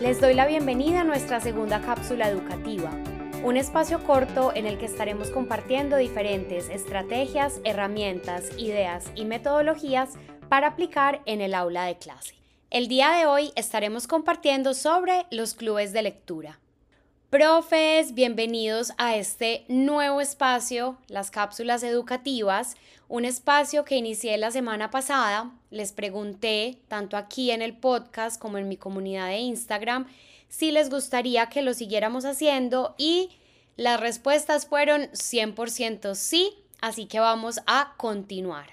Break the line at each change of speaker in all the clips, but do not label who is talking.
Les doy la bienvenida a nuestra segunda cápsula educativa, un espacio corto en el que estaremos compartiendo diferentes estrategias, herramientas, ideas y metodologías para aplicar en el aula de clase. El día de hoy estaremos compartiendo sobre los clubes de lectura. Profes, bienvenidos a este nuevo espacio, las cápsulas educativas, un espacio que inicié la semana pasada. Les pregunté, tanto aquí en el podcast como en mi comunidad de Instagram, si les gustaría que lo siguiéramos haciendo y las respuestas fueron 100% sí, así que vamos a continuar.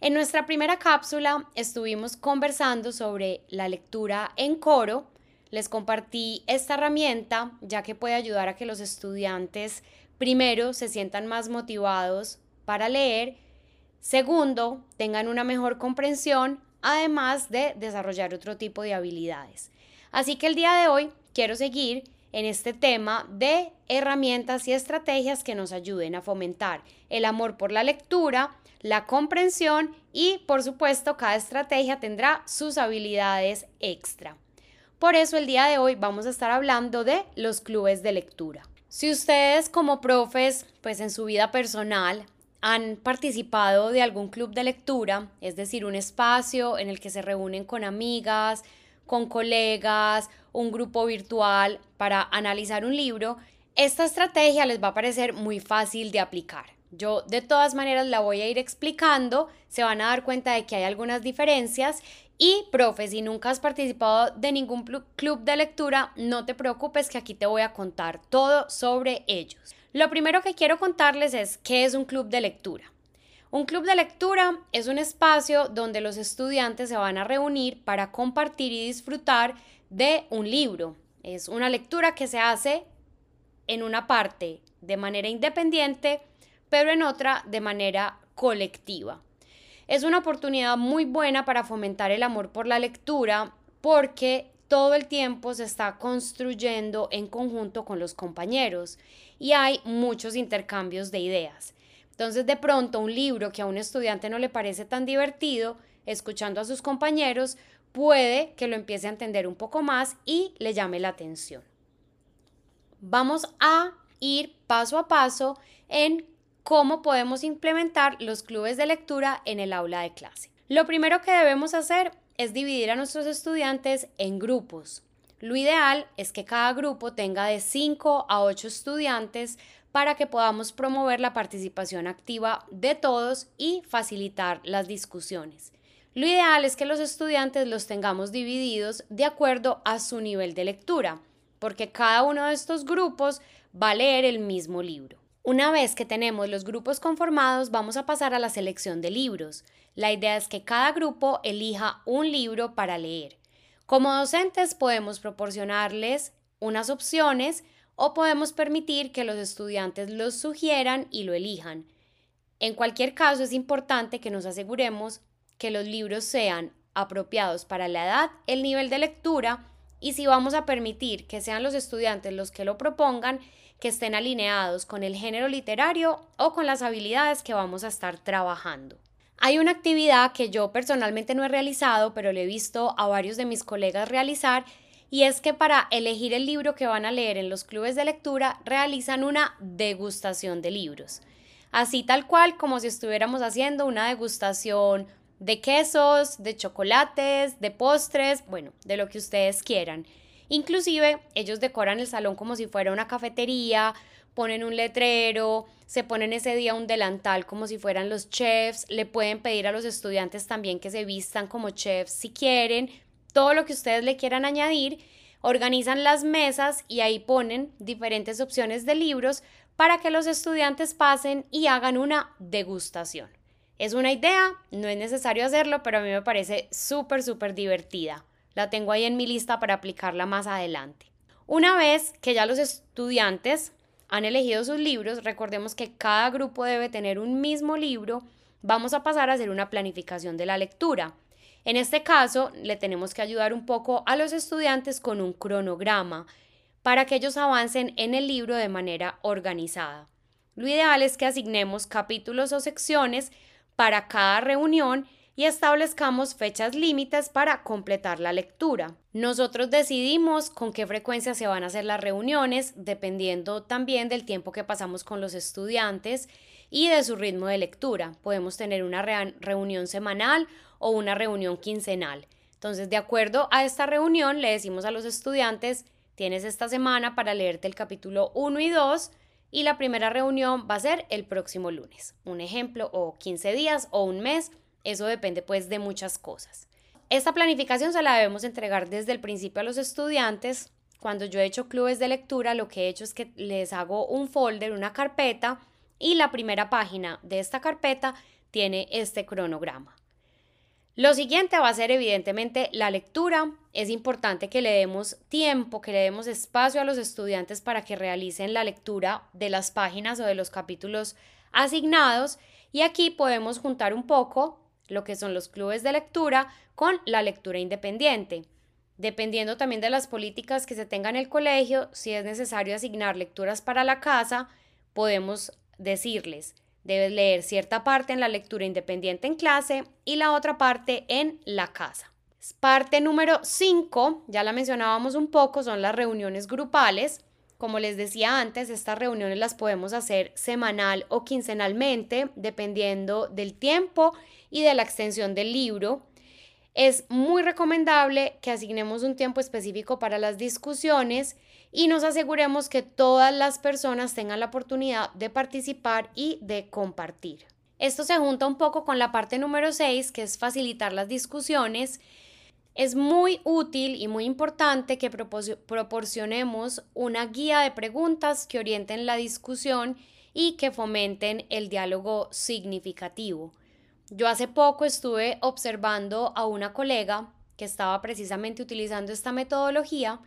En nuestra primera cápsula estuvimos conversando sobre la lectura en coro, les compartí esta herramienta ya que puede ayudar a que los estudiantes primero se sientan más motivados para leer, segundo tengan una mejor comprensión, además de desarrollar otro tipo de habilidades. Así que el día de hoy quiero seguir en este tema de herramientas y estrategias que nos ayuden a fomentar el amor por la lectura, la comprensión y por supuesto cada estrategia tendrá sus habilidades extra. Por eso el día de hoy vamos a estar hablando de los clubes de lectura. Si ustedes como profes, pues en su vida personal han participado de algún club de lectura, es decir, un espacio en el que se reúnen con amigas, con colegas, un grupo virtual para analizar un libro, esta estrategia les va a parecer muy fácil de aplicar. Yo de todas maneras la voy a ir explicando, se van a dar cuenta de que hay algunas diferencias y, profe, si nunca has participado de ningún club de lectura, no te preocupes que aquí te voy a contar todo sobre ellos. Lo primero que quiero contarles es qué es un club de lectura. Un club de lectura es un espacio donde los estudiantes se van a reunir para compartir y disfrutar de un libro. Es una lectura que se hace en una parte de manera independiente, pero en otra de manera colectiva. Es una oportunidad muy buena para fomentar el amor por la lectura porque todo el tiempo se está construyendo en conjunto con los compañeros y hay muchos intercambios de ideas. Entonces de pronto un libro que a un estudiante no le parece tan divertido, escuchando a sus compañeros, puede que lo empiece a entender un poco más y le llame la atención. Vamos a ir paso a paso en cómo podemos implementar los clubes de lectura en el aula de clase. Lo primero que debemos hacer es dividir a nuestros estudiantes en grupos. Lo ideal es que cada grupo tenga de 5 a 8 estudiantes para que podamos promover la participación activa de todos y facilitar las discusiones. Lo ideal es que los estudiantes los tengamos divididos de acuerdo a su nivel de lectura, porque cada uno de estos grupos va a leer el mismo libro. Una vez que tenemos los grupos conformados, vamos a pasar a la selección de libros. La idea es que cada grupo elija un libro para leer. Como docentes podemos proporcionarles unas opciones o podemos permitir que los estudiantes los sugieran y lo elijan. En cualquier caso es importante que nos aseguremos que los libros sean apropiados para la edad, el nivel de lectura y si vamos a permitir que sean los estudiantes los que lo propongan, que estén alineados con el género literario o con las habilidades que vamos a estar trabajando. Hay una actividad que yo personalmente no he realizado, pero le he visto a varios de mis colegas realizar, y es que para elegir el libro que van a leer en los clubes de lectura realizan una degustación de libros. Así tal cual como si estuviéramos haciendo una degustación de quesos, de chocolates, de postres, bueno, de lo que ustedes quieran. Inclusive ellos decoran el salón como si fuera una cafetería, ponen un letrero, se ponen ese día un delantal como si fueran los chefs, le pueden pedir a los estudiantes también que se vistan como chefs si quieren, todo lo que ustedes le quieran añadir, organizan las mesas y ahí ponen diferentes opciones de libros para que los estudiantes pasen y hagan una degustación. Es una idea, no es necesario hacerlo, pero a mí me parece súper, súper divertida. La tengo ahí en mi lista para aplicarla más adelante. Una vez que ya los estudiantes han elegido sus libros, recordemos que cada grupo debe tener un mismo libro, vamos a pasar a hacer una planificación de la lectura. En este caso, le tenemos que ayudar un poco a los estudiantes con un cronograma para que ellos avancen en el libro de manera organizada. Lo ideal es que asignemos capítulos o secciones para cada reunión y establezcamos fechas límites para completar la lectura. Nosotros decidimos con qué frecuencia se van a hacer las reuniones, dependiendo también del tiempo que pasamos con los estudiantes y de su ritmo de lectura. Podemos tener una reunión semanal o una reunión quincenal. Entonces, de acuerdo a esta reunión, le decimos a los estudiantes, tienes esta semana para leerte el capítulo 1 y 2 y la primera reunión va a ser el próximo lunes. Un ejemplo, o 15 días o un mes, eso depende pues de muchas cosas. Esta planificación se la debemos entregar desde el principio a los estudiantes. Cuando yo he hecho clubes de lectura, lo que he hecho es que les hago un folder, una carpeta, y la primera página de esta carpeta tiene este cronograma. Lo siguiente va a ser evidentemente la lectura. Es importante que le demos tiempo, que le demos espacio a los estudiantes para que realicen la lectura de las páginas o de los capítulos asignados y aquí podemos juntar un poco lo que son los clubes de lectura con la lectura independiente. Dependiendo también de las políticas que se tengan en el colegio, si es necesario asignar lecturas para la casa, podemos decirles, Debes leer cierta parte en la lectura independiente en clase y la otra parte en la casa. Parte número 5, ya la mencionábamos un poco, son las reuniones grupales. Como les decía antes, estas reuniones las podemos hacer semanal o quincenalmente, dependiendo del tiempo y de la extensión del libro. Es muy recomendable que asignemos un tiempo específico para las discusiones y nos aseguremos que todas las personas tengan la oportunidad de participar y de compartir. Esto se junta un poco con la parte número 6, que es facilitar las discusiones. Es muy útil y muy importante que proporcionemos una guía de preguntas que orienten la discusión y que fomenten el diálogo significativo. Yo hace poco estuve observando a una colega que estaba precisamente utilizando esta metodología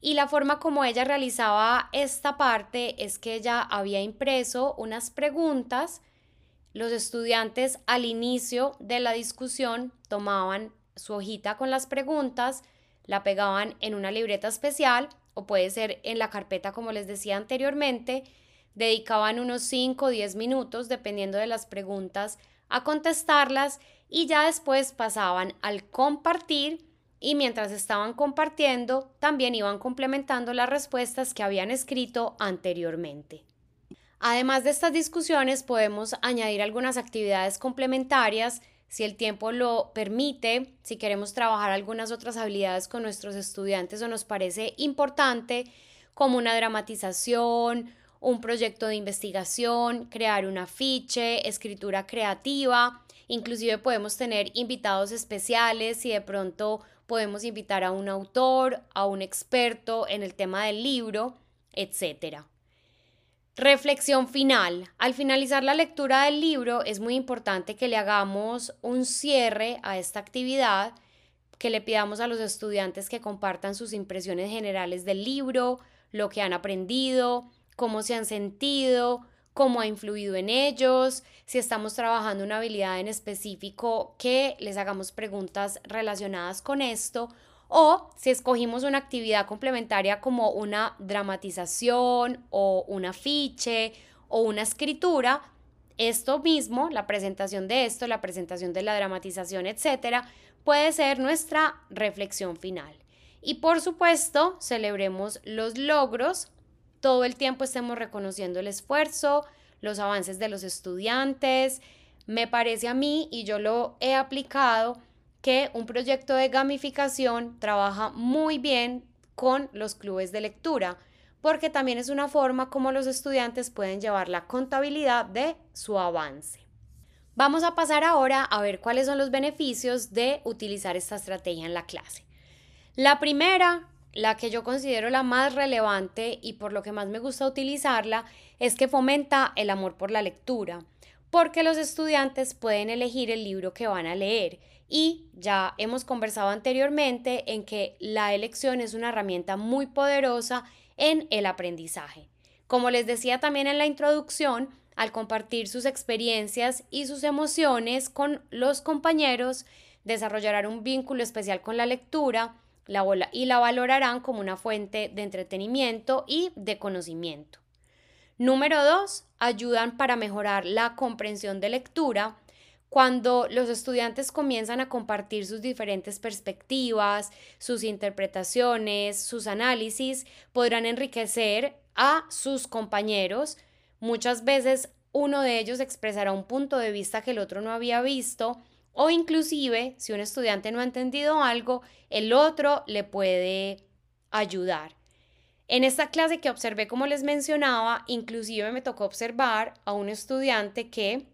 y la forma como ella realizaba esta parte es que ella había impreso unas preguntas. Los estudiantes al inicio de la discusión tomaban su hojita con las preguntas, la pegaban en una libreta especial o puede ser en la carpeta como les decía anteriormente, dedicaban unos 5 o 10 minutos dependiendo de las preguntas a contestarlas y ya después pasaban al compartir y mientras estaban compartiendo también iban complementando las respuestas que habían escrito anteriormente. Además de estas discusiones podemos añadir algunas actividades complementarias si el tiempo lo permite, si queremos trabajar algunas otras habilidades con nuestros estudiantes o nos parece importante, como una dramatización, un proyecto de investigación, crear un afiche, escritura creativa, inclusive podemos tener invitados especiales si de pronto podemos invitar a un autor, a un experto en el tema del libro, etc. Reflexión final. Al finalizar la lectura del libro es muy importante que le hagamos un cierre a esta actividad, que le pidamos a los estudiantes que compartan sus impresiones generales del libro, lo que han aprendido, cómo se han sentido, cómo ha influido en ellos, si estamos trabajando una habilidad en específico, que les hagamos preguntas relacionadas con esto o si escogimos una actividad complementaria como una dramatización o un afiche o una escritura, esto mismo, la presentación de esto, la presentación de la dramatización, etcétera, puede ser nuestra reflexión final. Y por supuesto, celebremos los logros todo el tiempo estemos reconociendo el esfuerzo, los avances de los estudiantes. Me parece a mí, y yo lo he aplicado, que un proyecto de gamificación trabaja muy bien con los clubes de lectura, porque también es una forma como los estudiantes pueden llevar la contabilidad de su avance. Vamos a pasar ahora a ver cuáles son los beneficios de utilizar esta estrategia en la clase. La primera la que yo considero la más relevante y por lo que más me gusta utilizarla es que fomenta el amor por la lectura, porque los estudiantes pueden elegir el libro que van a leer y ya hemos conversado anteriormente en que la elección es una herramienta muy poderosa en el aprendizaje. Como les decía también en la introducción, al compartir sus experiencias y sus emociones con los compañeros, desarrollarán un vínculo especial con la lectura, y la valorarán como una fuente de entretenimiento y de conocimiento. Número dos, ayudan para mejorar la comprensión de lectura Cuando los estudiantes comienzan a compartir sus diferentes perspectivas, sus interpretaciones, sus análisis, podrán enriquecer a sus compañeros. Muchas veces uno de ellos expresará un punto de vista que el otro no había visto o inclusive si un estudiante no ha entendido algo, el otro le puede ayudar. En esta clase que observé, como les mencionaba, inclusive me tocó observar a un estudiante que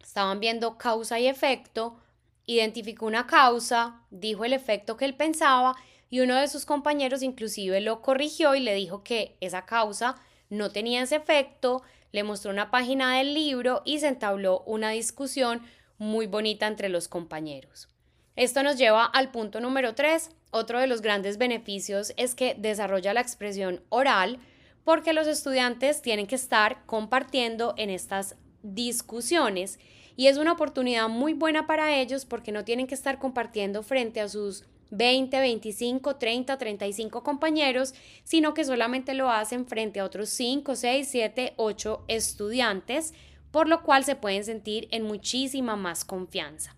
estaban viendo causa y efecto, identificó una causa, dijo el efecto que él pensaba y uno de sus compañeros inclusive lo corrigió y le dijo que esa causa no tenía ese efecto, le mostró una página del libro y se entabló una discusión muy bonita entre los compañeros. Esto nos lleva al punto número 3. Otro de los grandes beneficios es que desarrolla la expresión oral porque los estudiantes tienen que estar compartiendo en estas discusiones y es una oportunidad muy buena para ellos porque no tienen que estar compartiendo frente a sus 20, 25, 30, 35 compañeros, sino que solamente lo hacen frente a otros 5, 6, 7, 8 estudiantes, por lo cual se pueden sentir en muchísima más confianza.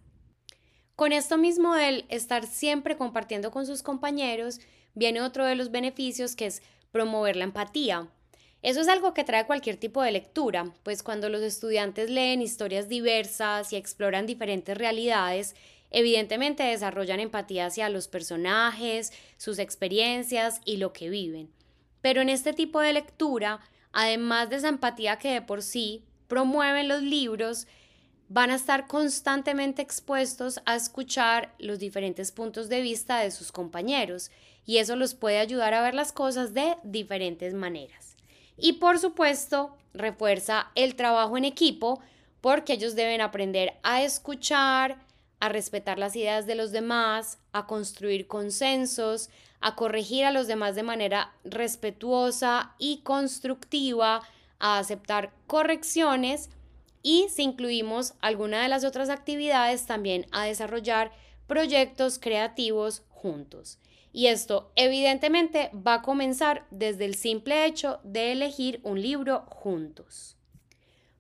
Con esto mismo del estar siempre compartiendo con sus compañeros, viene otro de los beneficios que es promover la empatía. Eso es algo que trae cualquier tipo de lectura, pues cuando los estudiantes leen historias diversas y exploran diferentes realidades, evidentemente desarrollan empatía hacia los personajes, sus experiencias y lo que viven. Pero en este tipo de lectura, además de esa empatía que de por sí promueven los libros, van a estar constantemente expuestos a escuchar los diferentes puntos de vista de sus compañeros y eso los puede ayudar a ver las cosas de diferentes maneras. Y por supuesto, refuerza el trabajo en equipo porque ellos deben aprender a escuchar, a respetar las ideas de los demás, a construir consensos, a corregir a los demás de manera respetuosa y constructiva, a aceptar correcciones y si incluimos alguna de las otras actividades también a desarrollar proyectos creativos juntos. Y esto evidentemente va a comenzar desde el simple hecho de elegir un libro juntos.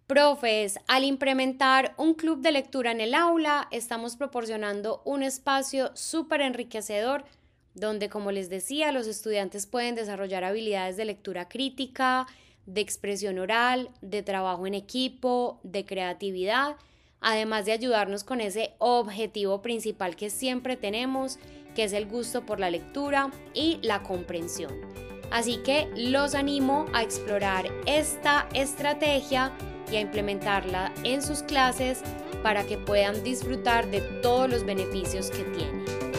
Profes, al implementar un club de lectura en el aula, estamos proporcionando un espacio súper enriquecedor donde, como les decía, los estudiantes pueden desarrollar habilidades de lectura crítica, de expresión oral, de trabajo en equipo, de creatividad, además de ayudarnos con ese objetivo principal que siempre tenemos que es el gusto por la lectura y la comprensión. Así que los animo a explorar esta estrategia y a implementarla en sus clases para que puedan disfrutar de todos los beneficios que tiene.